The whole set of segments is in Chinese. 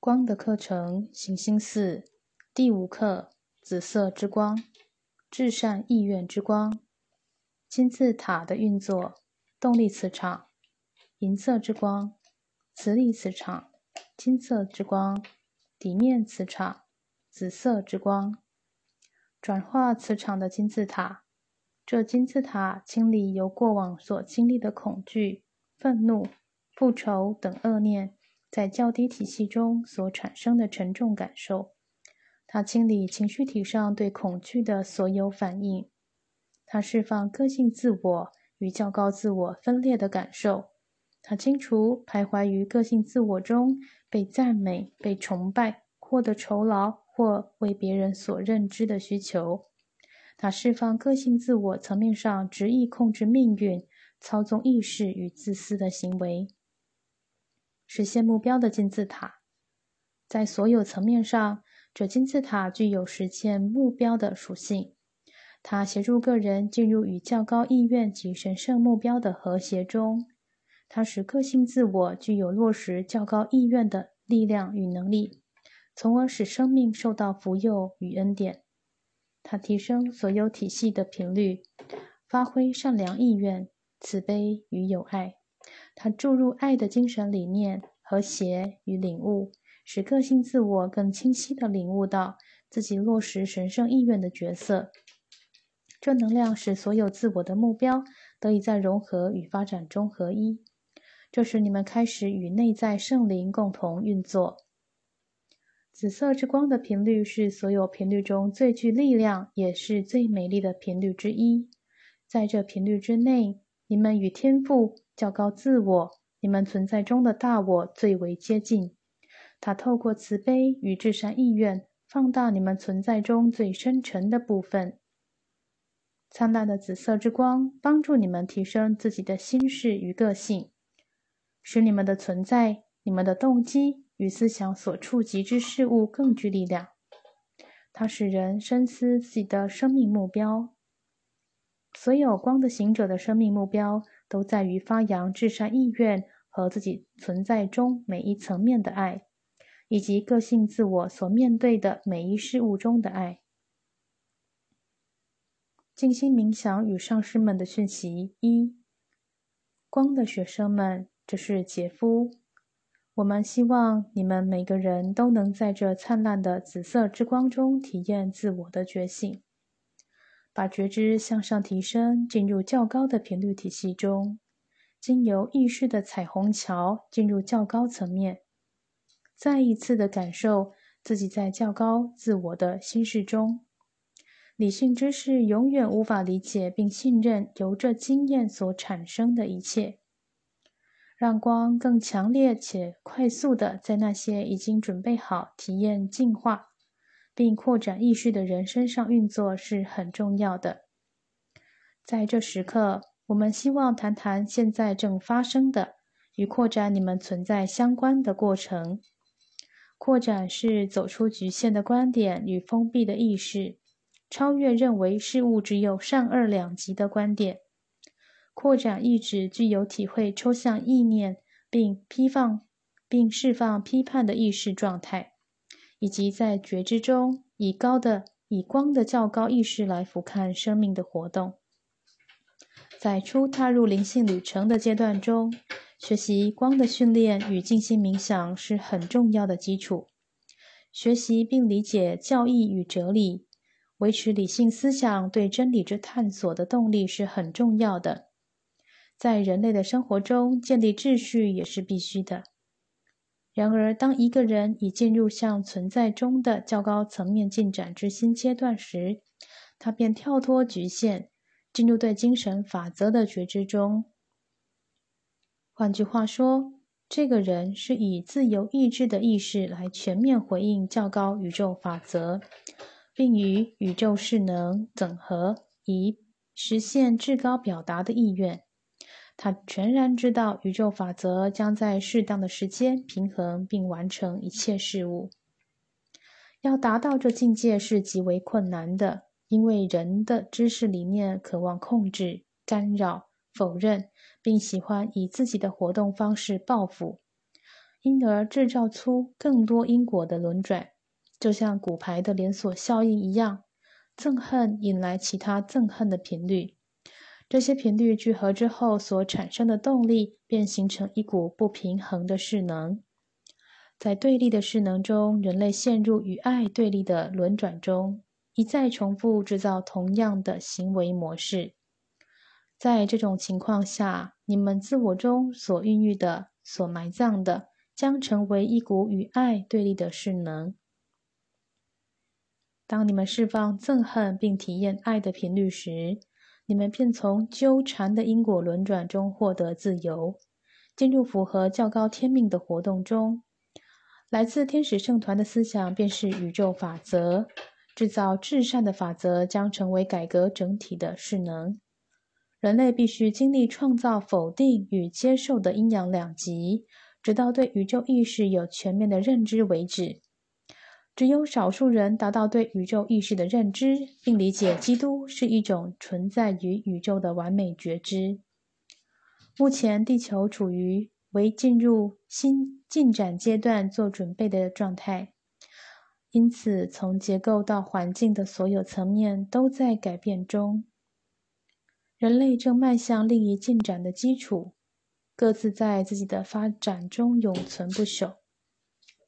光的课程，行星四第五课：紫色之光，至善意愿之光，金字塔的运作，动力磁场，银色之光，磁力磁场，金色之光，底面磁场，紫色之光，转化磁场的金字塔。这金字塔清理由过往所经历的恐惧、愤怒、复仇等恶念。在较低体系中所产生的沉重感受，它清理情绪体上对恐惧的所有反应，它释放个性自我与较高自我分裂的感受，它清除徘徊于个性自我中被赞美、被崇拜、获得酬劳或为别人所认知的需求，它释放个性自我层面上执意控制命运、操纵意识与自私的行为。实现目标的金字塔，在所有层面上，这金字塔具有实现目标的属性。它协助个人进入与较高意愿及神圣目标的和谐中。它使个性自我具有落实较高意愿的力量与能力，从而使生命受到福佑与恩典。它提升所有体系的频率，发挥善良意愿、慈悲与友爱。它注入爱的精神理念、和谐与领悟，使个性自我更清晰地领悟到自己落实神圣意愿的角色。这能量使所有自我的目标得以在融合与发展中合一。这使你们开始与内在圣灵共同运作。紫色之光的频率是所有频率中最具力量，也是最美丽的频率之一。在这频率之内，你们与天赋。较高自我，你们存在中的大我最为接近。它透过慈悲与至善意愿，放大你们存在中最深沉的部分。灿烂的紫色之光帮助你们提升自己的心事与个性，使你们的存在、你们的动机与思想所触及之事物更具力量。它使人深思自己的生命目标。所有光的行者的生命目标。都在于发扬至善意愿和自己存在中每一层面的爱，以及个性自我所面对的每一事物中的爱。静心冥想与上师们的讯息：一、光的学生们，这是杰夫。我们希望你们每个人都能在这灿烂的紫色之光中体验自我的觉醒。把觉知向上提升，进入较高的频率体系中，经由意识的彩虹桥进入较高层面，再一次的感受自己在较高自我的心事中。理性知识永远无法理解并信任由这经验所产生的一切。让光更强烈且快速的在那些已经准备好体验进化。并扩展意识的人身上运作是很重要的。在这时刻，我们希望谈谈现在正发生的与扩展你们存在相关的过程。扩展是走出局限的观点与封闭的意识，超越认为事物只有善恶两极的观点。扩展意指具有体会抽象意念并批放并释放批判的意识状态。以及在觉知中，以高的、以光的较高意识来俯瞰生命的活动。在初踏入灵性旅程的阶段中，学习光的训练与静心冥想是很重要的基础。学习并理解教义与哲理，维持理性思想对真理之探索的动力是很重要的。在人类的生活中建立秩序也是必须的。然而，当一个人已进入向存在中的较高层面进展之新阶段时，他便跳脱局限，进入对精神法则的觉知中。换句话说，这个人是以自由意志的意识来全面回应较高宇宙法则，并与宇宙势能整合，以实现至高表达的意愿。他全然知道宇宙法则将在适当的时间平衡并完成一切事物。要达到这境界是极为困难的，因为人的知识理念渴望控制、干扰、否认，并喜欢以自己的活动方式报复。因而制造出更多因果的轮转，就像骨牌的连锁效应一样。憎恨引来其他憎恨的频率，这些频率聚合之后所产生的动力，便形成一股不平衡的势能。在对立的势能中，人类陷入与爱对立的轮转中，一再重复制造同样的行为模式。在这种情况下，你们自我中所孕育的、所埋葬的，将成为一股与爱对立的势能。当你们释放憎恨并体验爱的频率时，你们便从纠缠的因果轮转中获得自由，进入符合较高天命的活动中。来自天使圣团的思想便是宇宙法则，制造至善的法则将成为改革整体的势能。人类必须经历创造、否定与接受的阴阳两极，直到对宇宙意识有全面的认知为止。只有少数人达到对宇宙意识的认知，并理解基督是一种存在于宇宙的完美觉知。目前，地球处于为进入新进展阶段做准备的状态，因此从结构到环境的所有层面都在改变中。人类正迈向另一进展的基础，各自在自己的发展中永存不朽。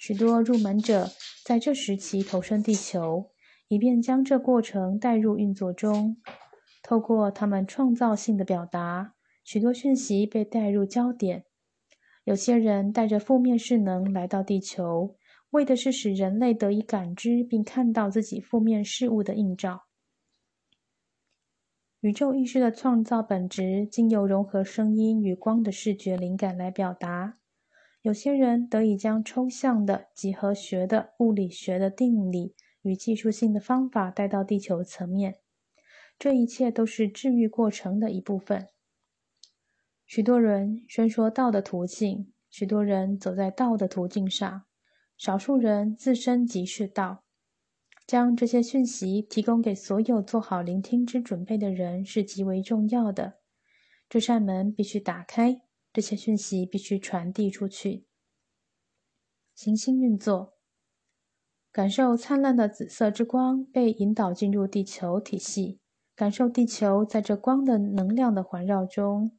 许多入门者在这时期投身地球，以便将这过程带入运作中。透过他们创造性的表达，许多讯息被带入焦点。有些人带着负面势能来到地球，为的是使人类得以感知并看到自己负面事物的映照。宇宙意识的创造本质，经由融合声音与光的视觉灵感来表达。有些人得以将抽象的几何学的物理学的定理与技术性的方法带到地球层面，这一切都是治愈过程的一部分。许多人宣说道的途径，许多人走在道的途径上，少数人自身即是道。将这些讯息提供给所有做好聆听之准备的人是极为重要的。这扇门必须打开。这些讯息必须传递出去。行星运作，感受灿烂的紫色之光被引导进入地球体系，感受地球在这光的能量的环绕中，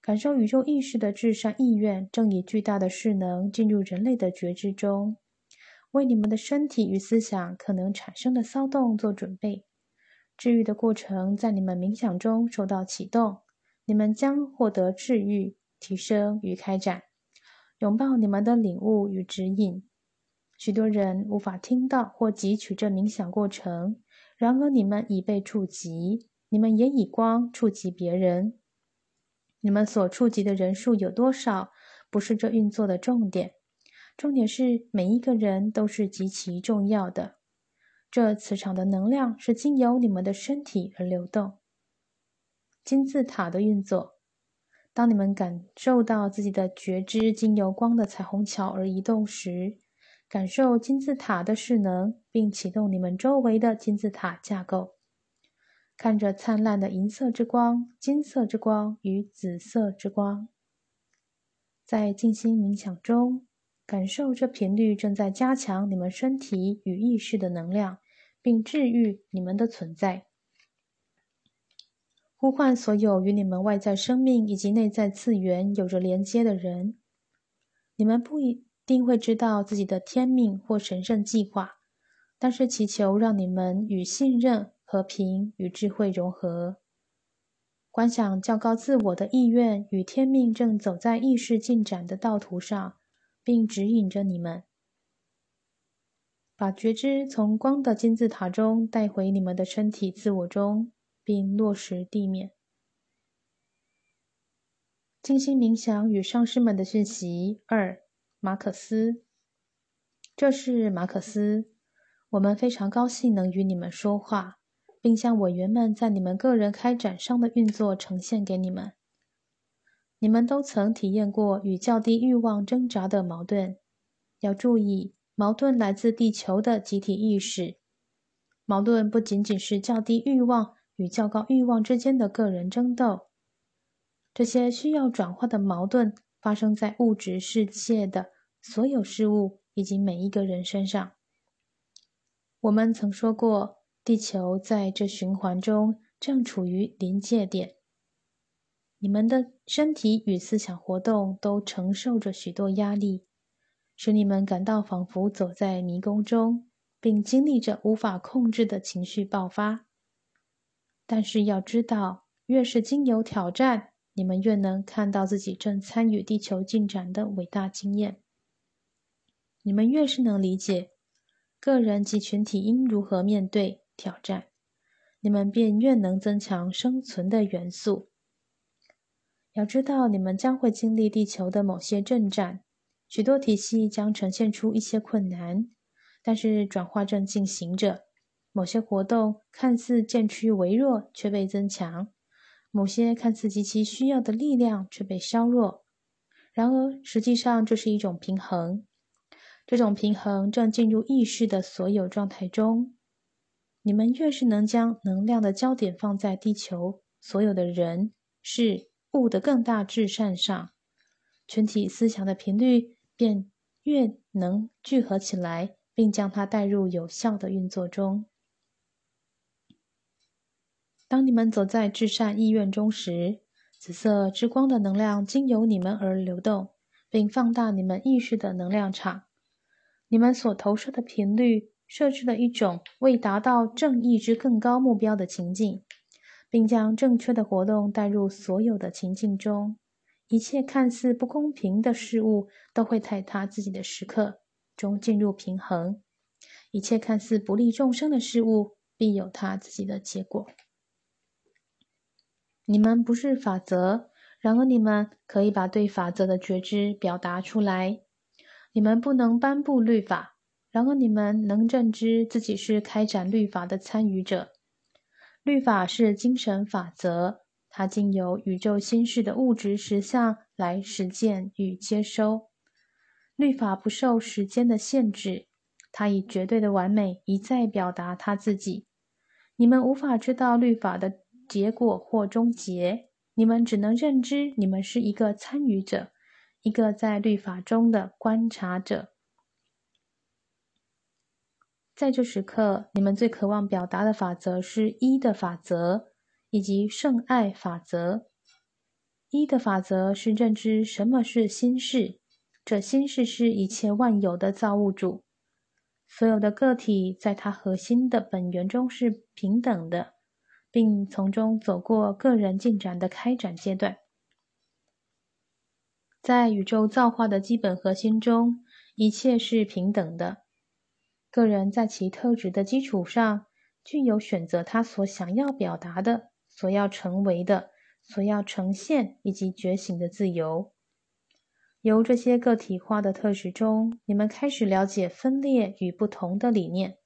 感受宇宙意识的至善意愿正以巨大的势能进入人类的觉知中，为你们的身体与思想可能产生的骚动做准备。治愈的过程在你们冥想中受到启动，你们将获得治愈。提升与开展，拥抱你们的领悟与指引。许多人无法听到或汲取这冥想过程，然而你们已被触及，你们也以光触及别人。你们所触及的人数有多少，不是这运作的重点。重点是每一个人都是极其重要的。这磁场的能量是经由你们的身体而流动。金字塔的运作。当你们感受到自己的觉知经由光的彩虹桥而移动时，感受金字塔的势能，并启动你们周围的金字塔架构。看着灿烂的银色之光、金色之光与紫色之光，在静心冥想中，感受这频率正在加强你们身体与意识的能量，并治愈你们的存在。呼唤所有与你们外在生命以及内在次元有着连接的人。你们不一定会知道自己的天命或神圣计划，但是祈求让你们与信任、和平与智慧融合。观想较高自我的意愿与天命正走在意识进展的道途上，并指引着你们，把觉知从光的金字塔中带回你们的身体自我中。并落实地面。静心冥想与上师们的讯息二，马可斯，这是马可斯。我们非常高兴能与你们说话，并将委员们在你们个人开展上的运作呈现给你们。你们都曾体验过与较低欲望挣扎的矛盾。要注意，矛盾来自地球的集体意识。矛盾不仅仅是较低欲望。与较高欲望之间的个人争斗，这些需要转化的矛盾发生在物质世界的所有事物以及每一个人身上。我们曾说过，地球在这循环中正处于临界点。你们的身体与思想活动都承受着许多压力，使你们感到仿佛走在迷宫中，并经历着无法控制的情绪爆发。但是要知道，越是经由挑战，你们越能看到自己正参与地球进展的伟大经验。你们越是能理解个人及群体应如何面对挑战，你们便越能增强生存的元素。要知道，你们将会经历地球的某些震战，许多体系将呈现出一些困难，但是转化正进行着。某些活动看似渐趋微弱，却被增强；某些看似极其需要的力量却被削弱。然而，实际上这是一种平衡。这种平衡正进入意识的所有状态中。你们越是能将能量的焦点放在地球所有的人事。物的更大至善上，群体思想的频率便越能聚合起来，并将它带入有效的运作中。当你们走在至善意愿中时，紫色之光的能量经由你们而流动，并放大你们意识的能量场。你们所投射的频率设置了一种为达到正义之更高目标的情境。并将正确的活动带入所有的情境中，一切看似不公平的事物都会在他自己的时刻中进入平衡；一切看似不利众生的事物必有他自己的结果。你们不是法则，然而你们可以把对法则的觉知表达出来。你们不能颁布律法，然而你们能认知自己是开展律法的参与者。律法是精神法则，它经由宇宙心事的物质实相来实践与接收。律法不受时间的限制，它以绝对的完美一再表达它自己。你们无法知道律法的结果或终结，你们只能认知你们是一个参与者，一个在律法中的观察者。在这时刻，你们最渴望表达的法则是一的法则，以及圣爱法则。一的法则是认知什么是心事，这心事是一切万有的造物主，所有的个体在它核心的本源中是平等的，并从中走过个人进展的开展阶段。在宇宙造化的基本核心中，一切是平等的。个人在其特质的基础上，具有选择他所想要表达的、所要成为的、所要呈现以及觉醒的自由。由这些个体化的特质中，你们开始了解分裂与不同的理念。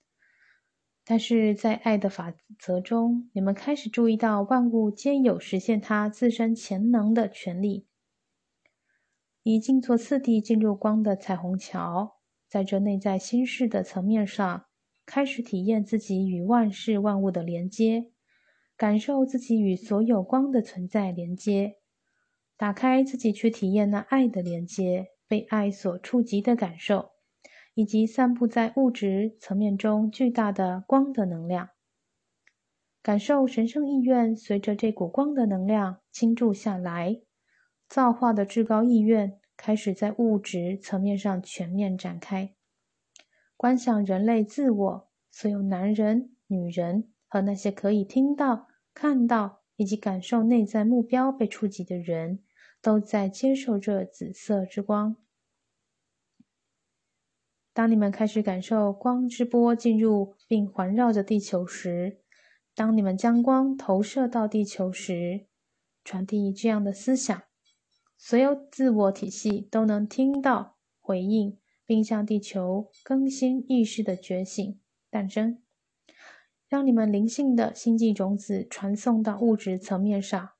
但是在爱的法则中，你们开始注意到万物皆有实现它自身潜能的权利。以静坐次第进入光的彩虹桥。在这内在心事的层面上，开始体验自己与万事万物的连接，感受自己与所有光的存在连接，打开自己去体验那爱的连接，被爱所触及的感受，以及散布在物质层面中巨大的光的能量，感受神圣意愿随着这股光的能量倾注下来，造化的至高意愿。开始在物质层面上全面展开，观想人类自我，所有男人、女人和那些可以听到、看到以及感受内在目标被触及的人，都在接受这紫色之光。当你们开始感受光之波进入并环绕着地球时，当你们将光投射到地球时，传递这样的思想。所有自我体系都能听到、回应，并向地球更新意识的觉醒诞生，让你们灵性的星际种子传送到物质层面上。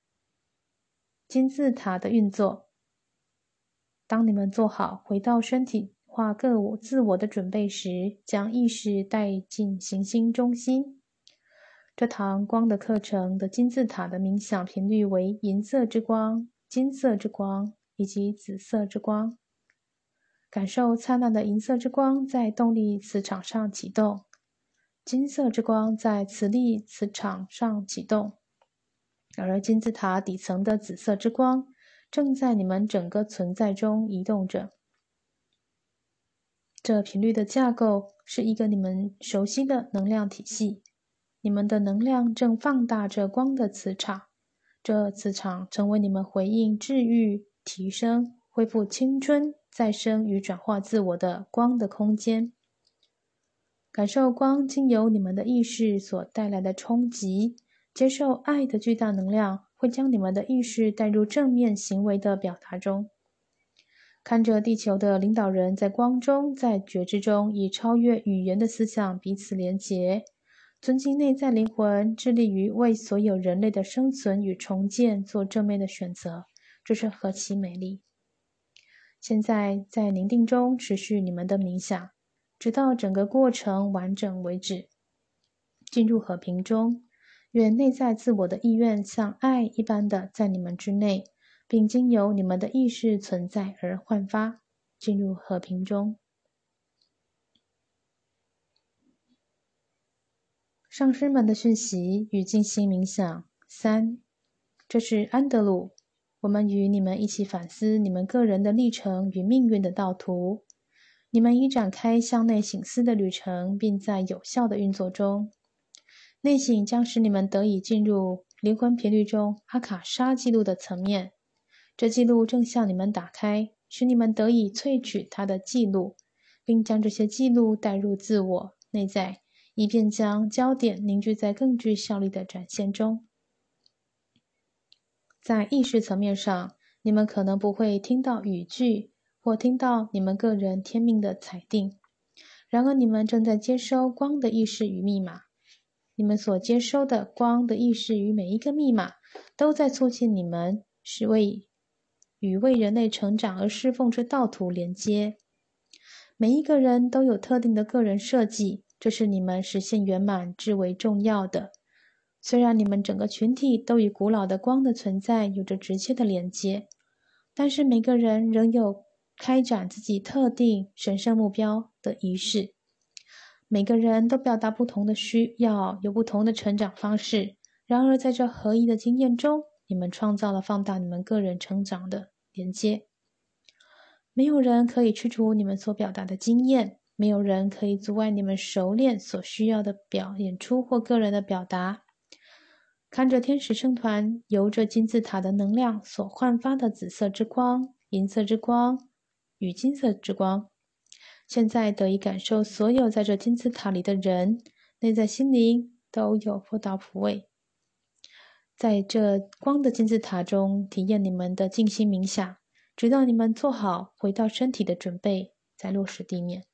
金字塔的运作。当你们做好回到身体化各我自我的准备时，将意识带进行星中心。这堂光的课程的金字塔的冥想频率为银色之光。金色之光以及紫色之光，感受灿烂的银色之光在动力磁场上启动，金色之光在磁力磁场上启动，而金字塔底层的紫色之光正在你们整个存在中移动着。这频率的架构是一个你们熟悉的能量体系，你们的能量正放大着光的磁场，这磁场成为你们回应、治愈、提升、恢复青春。再生与转化自我的光的空间，感受光经由你们的意识所带来的冲击，接受爱的巨大能量，会将你们的意识带入正面行为的表达中。看着地球的领导人在光中，在觉知中，以超越语言的思想彼此连结，尊敬内在灵魂，致力于为所有人类的生存与重建做正面的选择，这是何其美丽！现在在宁静中持续你们的冥想，直到整个过程完整为止。进入和平中，愿内在自我的意愿像爱一般的在你们之内，并经由你们的意识存在而焕发。进入和平中。上师们的讯息与静心冥想三，这是安德鲁。我们与你们一起反思你们个人的历程与命运的道途。你们已展开向内醒思的旅程，并在有效的运作中。内省将使你们得以进入灵魂频率中阿卡莎记录的层面。这记录正向你们打开，使你们得以萃取它的记录，并将这些记录带入自我内在，以便将焦点凝聚在更具效力的展现中。在意识层面上，你们可能不会听到语句或听到你们个人天命的裁定。然而，你们正在接收光的意识与密码。你们所接收的光的意识与每一个密码，都在促进你们是为与为人类成长而侍奉之道途连接。每一个人都有特定的个人设计，这是你们实现圆满至为重要的。虽然你们整个群体都与古老的光的存在有着直接的连接，但是每个人仍有开展自己特定神圣目标的仪式。每个人都表达不同的需要，有不同的成长方式。然而，在这合一的经验中，你们创造了放大你们个人成长的连接。没有人可以驱除你们所表达的经验，没有人可以阻碍你们熟练所需要的表演出或个人的表达。看着天使圣团由着金字塔的能量所焕发的紫色之光、银色之光与金色之光，现在得以感受所有在这金字塔里的人内在心灵都有佛道普位，在这光的金字塔中体验你们的静心冥想，直到你们做好回到身体的准备，再落实地面。